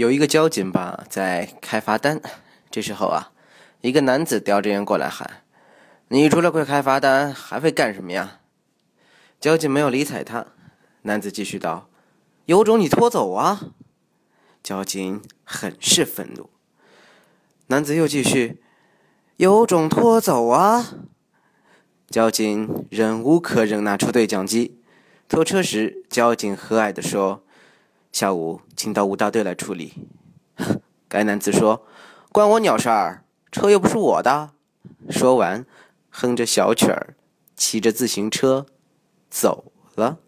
有一个交警吧在开罚单，这时候啊，一个男子叼着烟过来喊：“你除了会开罚单，还会干什么呀？”交警没有理睬他，男子继续道：“有种你拖走啊！”交警很是愤怒，男子又继续：“有种拖走啊！”交警忍无可忍，拿出对讲机。拖车时，交警和蔼地说。下午请到五大队来处理。该男子说：“关我鸟事儿，车又不是我的。”说完，哼着小曲儿，骑着自行车走了。